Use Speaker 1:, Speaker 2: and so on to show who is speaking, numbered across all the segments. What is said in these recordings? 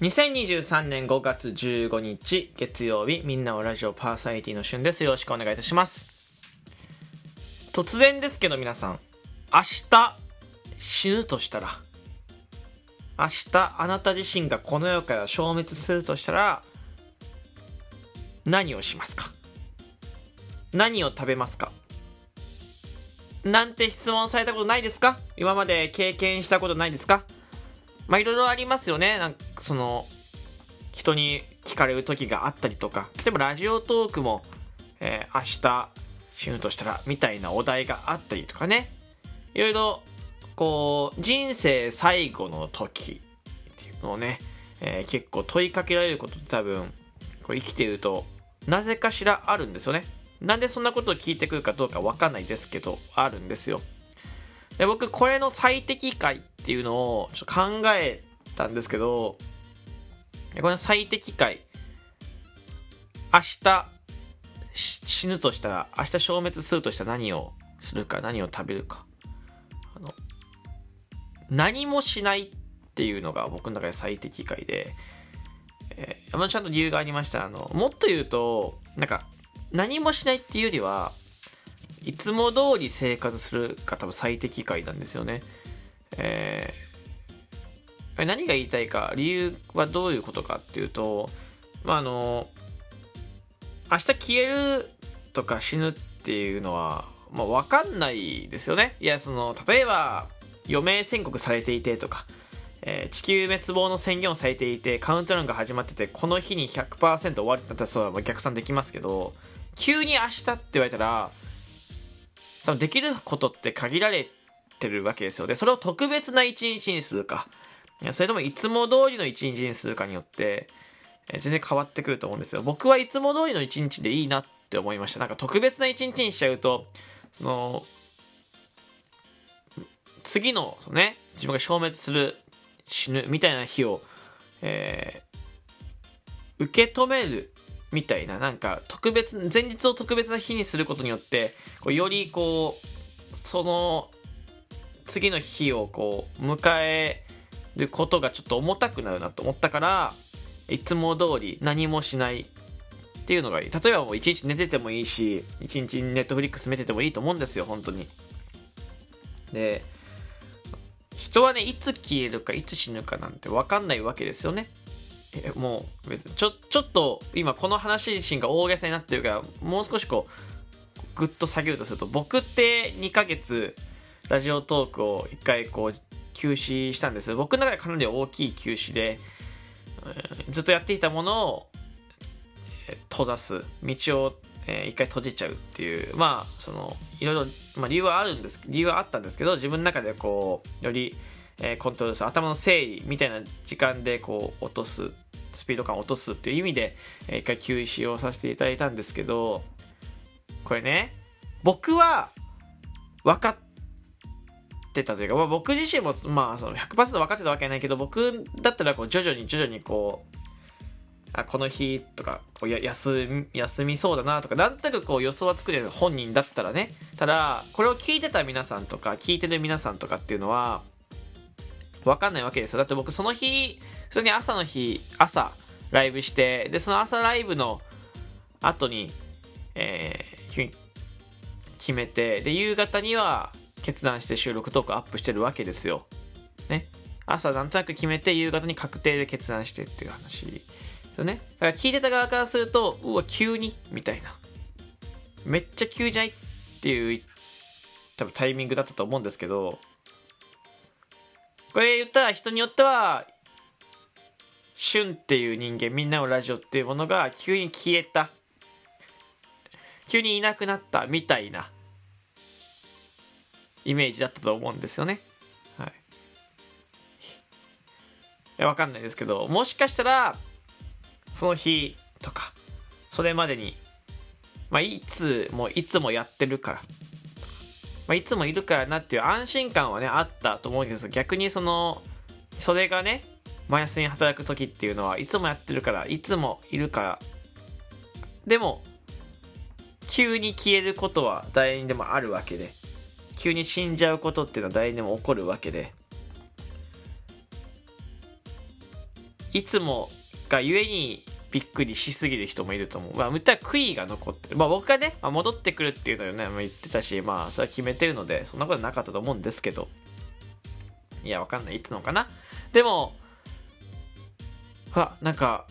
Speaker 1: 2023年5月15日月曜日みんなをラジオパーサイティの旬です。よろしくお願いいたします。突然ですけど皆さん明日死ぬとしたら明日あなた自身がこの世から消滅するとしたら何をしますか？何を食べますか？なんて質問されたことないですか？今まで経験したことないですか？まあいろいろありますよね。なんかその、人に聞かれる時があったりとか、例えばラジオトークも、えー、明日死ぬとしたら、みたいなお題があったりとかね。いろいろ、こう、人生最後の時っていうのをね、えー、結構問いかけられることって多分、こう生きてると、なぜかしらあるんですよね。なんでそんなことを聞いてくるかどうかわかんないですけど、あるんですよ。で、僕、これの最適解っていうのをちょっと考えたんですけど、この最適解、明日死ぬとしたら、明日消滅するとしたら何をするか、何を食べるか。あの、何もしないっていうのが僕の中で最適解で、えー、ちゃんと理由がありました。あの、もっと言うと、なんか、何もしないっていうよりは、いつも通り生活するが多分最適解なんですよね。えー、何が言いたいか、理由はどういうことかっていうと、まあ、あの、明日消えるとか死ぬっていうのは、まあ、わかんないですよね。いや、その、例えば、余命宣告されていてとか、えー、地球滅亡の宣言をされていて、カウントダウンが始まってて、この日に100%終わるってなったら、それは逆算できますけど、急に明日って言われたら、そのできることって限られてるわけですよ。で、それを特別な一日にするか、それともいつも通りの一日にするかによって、全然変わってくると思うんですよ。僕はいつも通りの一日でいいなって思いました。なんか特別な一日にしちゃうと、その、次の、そのね、自分が消滅する、死ぬ、みたいな日を、えー、受け止めるみたいな、なんか特別、前日を特別な日にすることによって、こうよりこう、その、次の日をこう、迎えることがちょっと重たくなるなと思ったから、いつも通り何もしないっていうのがいい。例えばもう一日寝ててもいいし、一日ネットフリックス見ててもいいと思うんですよ、本当に。で、人はね、いつ消えるか、いつ死ぬかなんて分かんないわけですよね。えもう別にちょちょっと今この話自身が大げさになってるからもう少しこうグッと下げるとすると僕って2ヶ月ラジオトークを1回こう休止したんです。僕の中でかなり大きい休止で、ずっとやっていたものを、閉ざす。道を、えー、一回閉じちゃうっていう。まあそのいろいろ、まあ、理由はあるんです理由はあったんですけど自分の中でこうよりえー、コントロールする頭の整理みたいな時間でこう落とす。スピード感を落とすっていう意味で、えー、一回休止をさせていただいたんですけどこれね僕は分かってたというか、まあ、僕自身も、まあ、その100%分かってたわけないけど僕だったらこう徐々に徐々にこうあこの日とかこうや休休みそうだなとかなんとなくこう予想はつくじゃないですか本人だったらねただこれを聞いてた皆さんとか聞いてる皆さんとかっていうのはわかんないわけですよ。だって僕その日、普通に朝の日、朝、ライブして、で、その朝ライブの後に、えー、決めて、で、夕方には決断して収録トークアップしてるわけですよ。ね。朝なんとなく決めて、夕方に確定で決断してっていう話ですよね。だから聞いてた側からすると、うわ、急に？みたいな。めっちゃ急じゃない？っていう、多分タイミングだったと思うんですけど、これ言ったら人によっては、旬っていう人間、みんなのラジオっていうものが急に消えた。急にいなくなったみたいなイメージだったと思うんですよね。はい。わかんないですけど、もしかしたら、その日とか、それまでに、まあ、いつも、いつもやってるから、まあ、いつもいるからなっていう安心感はね、あったと思うんです逆にその、それがね、マイナスに働く時っていうのは、いつもやってるから、いつもいるから。でも、急に消えることは誰にでもあるわけで、急に死んじゃうことっていうのは誰にも起こるわけで、いつもがゆえにびっくりしすぎる人もいると思う。まあ、言ったら悔いが残ってる。まあ、僕がね、まあ、戻ってくるっていうのをね、まあ、言ってたし、まあ、それは決めてるので、そんなことなかったと思うんですけど。いや、わかんない。いつのかな。でも、あ、なんか、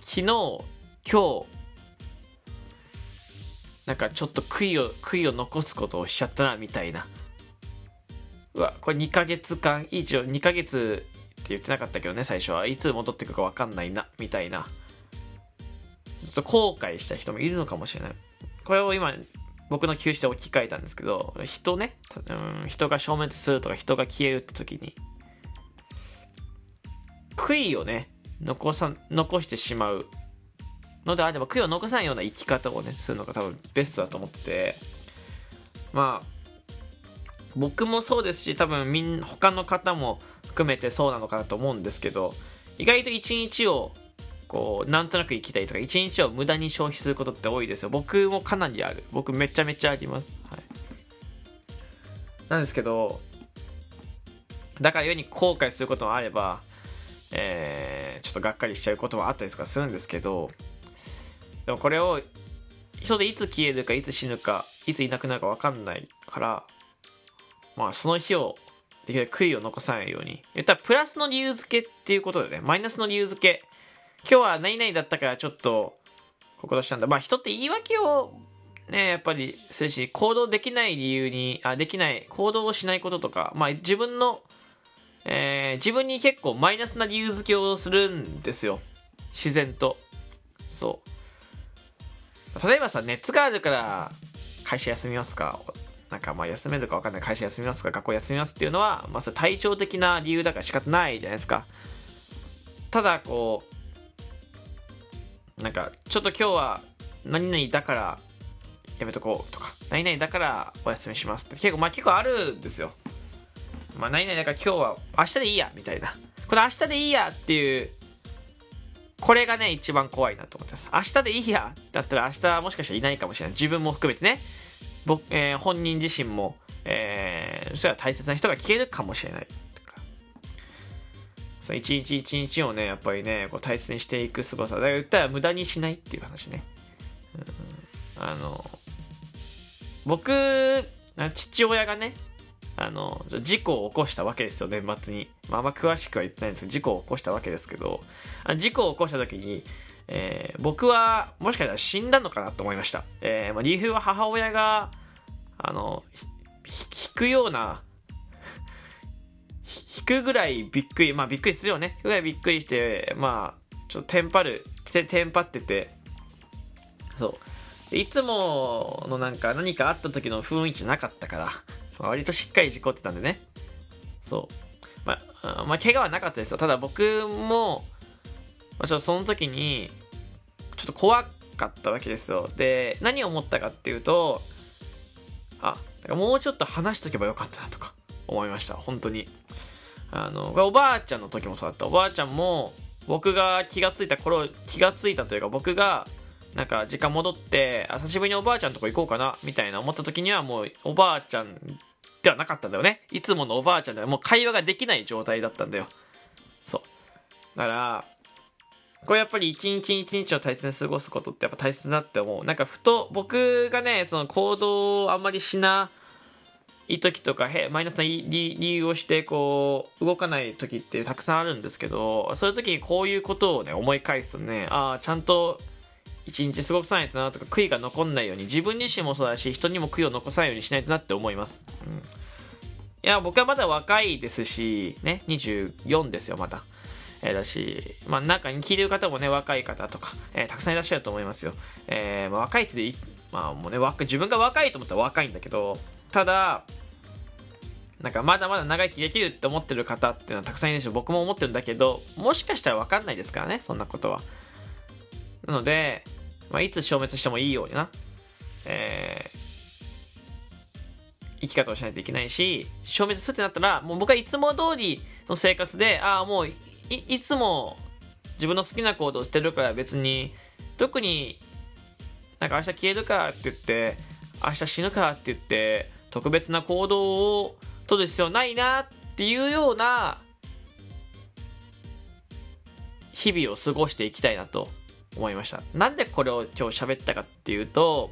Speaker 1: 昨日、今日、なんかちょっと悔いを、悔いを残すことをしちゃったな、みたいな。うわ、これ2ヶ月間以上、2ヶ月って言ってなかったけどね、最初は。いつ戻ってくるかわかんないな、みたいな。ちょっと後悔した人もいるのかもしれない。これを今、僕の休止で置き換えたんですけど、人ね、うん、人が消滅するとか人が消えるって時に、悔いをね、残さ、残してしまうのであれば、悔いを残さないような生き方をね、するのが多分ベストだと思ってて、まあ、僕もそうですし、多分みん、他の方も含めてそうなのかなと思うんですけど、意外と一日を、こう、なんとなく生きたいとか、一日を無駄に消費することって多いですよ。僕もかなりある。僕めちゃめちゃあります。はい。なんですけど、だから故に後悔することもあれば、えー、ちょっとがっかりしちゃうこともあったりとかするんですけど、でもこれを、人でいつ消えるか、いつ死ぬか、いついなくなるか分かんないから、まあその日をできるだけ悔いを残さないように。言ったらプラスの理由付けっていうことでね、マイナスの理由付け。今日は何々だったからちょっと、ここしたんだ。まあ人って言い訳をね、やっぱりするし、行動できない理由に、あ、できない、行動をしないこととか、まあ自分の、えー、自分に結構マイナスな理由付けをするんですよ。自然と。そう。例えばさ、熱があるから会社休みますか？なんかまあ休めるか分かんない。会社休みますか？学校休みますっていうのは、まあ、体調的な理由だから仕方ないじゃないですか。ただこうなんかちょっと今日は何々だからやめとこうとか何々だからお休みしますって。結構まあ結構あるんですよ。まあ何々だから今日は明日でいいやみたいな。これ明日でいいやっていうこれがね一番怖いなと思ってます明日でいいやだったら明日もしかしたらいないかもしれない自分も含めてね僕、えー、本人自身も、えー、そしたら大切な人が消えるかもしれない。そ一日一日をね、やっぱりね、こう大切にしていく凄さ。だから言ったら無駄にしないっていう話ね。うん、あの、僕、父親がね、あの、事故を起こしたわけですよ、年末に。まあ、あんま詳しくは言ってないんですけど、事故を起こしたわけですけど、あ事故を起こした時に、えー、僕はもしかしたら死んだのかなと思いました。えー、まあ、理由は母親が、あの、引くような、引くぐらいびっくり、まあびっくりするよね。引くぐらいびっくりして、まあ、ちょっとテンパる、テンパってて、そう。いつものなんか何かあった時の雰囲気なかったから、割としっかり事故ってたんでね。そう。まあ、まあ、怪我はなかったですよ。ただ僕も、まあ、ちょっとその時に、ちょっと怖かったわけですよ。で、何を思ったかっていうと、あ、もうちょっと話しとけばよかったなとか思いました。本当に。あの、おばあちゃんの時もそうだった。おばあちゃんも、僕が気がついた頃、気がついたというか、僕が、なんか時間戻って、久しぶりにおばあちゃんとこ行こうかな、みたいな思った時にはもう、おばあちゃんではなかったんだよね。いつものおばあちゃんではもう会話ができない状態だったんだよ。そう。だから、これやっぱり一日一日を大切に過ごすことってやっぱ大切だって思う。なんかふと僕がね、その行動をあんまりしない時とか、へマイナスな理由をしてこう動かない時ってたくさんあるんですけど、そういう時にこういうことをね思い返すとね、ああ、ちゃんと一日過ごさないとなとか悔いが残んないように自分自身もそうだし人にも悔いを残さないようにしないとなって思います。うん、いや、僕はまだ若いですし、ね、24ですよ、まだ。えー、だし、まあ、中に聞いてる方もね、若い方とか、えー、たくさんいらっしゃると思いますよ。えー、まあ、若いってでまあもうね、自分が若いと思ったら若いんだけど、ただ、なんかまだまだ長生きできるって思ってる方っていうのはたくさんいるし、僕も思ってるんだけど、もしかしたらわかんないですからね、そんなことは。なので、まあ、いつ消滅してもいいようにな、えー、生き方をしないといけないし、消滅するってなったら、もう僕はいつも通りの生活で、ああ、もういいつも自分の好きな行動してるから別に特になんか明日消えるかって言って明日死ぬかって言って特別な行動を取る必要ないなっていうような日々を過ごしていきたいなと。思いました。なんでこれを今日喋ったかっていうと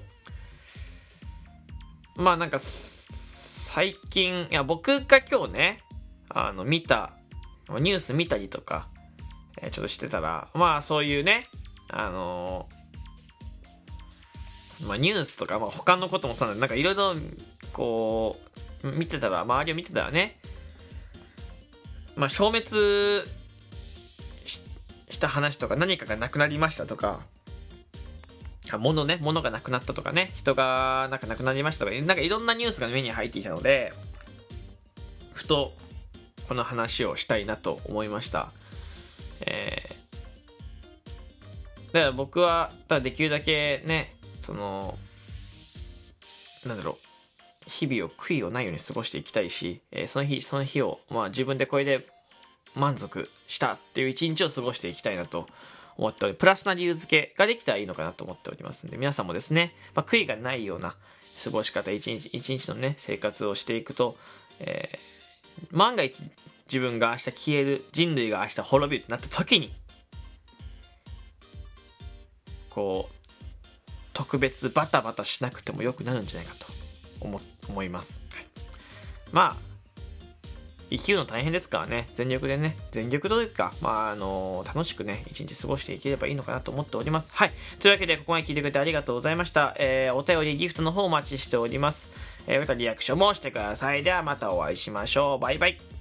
Speaker 1: まあなんか最近いや僕が今日ねあの見たニュース見たりとか、え、ちょっとしてたらまあそういうねあの、まあニュースとか、まあ、他のこともそうなんでなんかいろいろこう見てたら周りを見てたらねまあ消滅した話とか何かがなくなりましたとか、物ね、物がなくなったとかね、人がなんかなくなりましたとか、なんかいろんなニュースが目に入っていたので、ふとこの話をしたいなと思いました。えー、だから僕は、だできるだけね、その、なんだろう、日々を悔いをないように過ごしていきたいし、えー、その日、その日を、まあ自分でこれで満足したっていう一日を過ごしていきたいなと思っており、プラスな理由付けができたらいいのかなと思っておりますんで、皆さんもですね、まあ、悔いがないような過ごし方、一日一日のね、生活をしていくと、えー、万が一自分が明日消える、人類が明日滅びるってなった時に、こう、特別バタバタしなくてもよくなるんじゃないかと思思います。はい、まあ生きるの大変ですからね、全力でね、全力というか、まあ、あの楽しくね、一日過ごしていければいいのかなと思っております。はい。というわけで、ここまで聞いてくれてありがとうございました。えー、お便り、ギフトの方お待ちしております。えー、またリアクションもしてください。では、またお会いしましょう。バイバイ。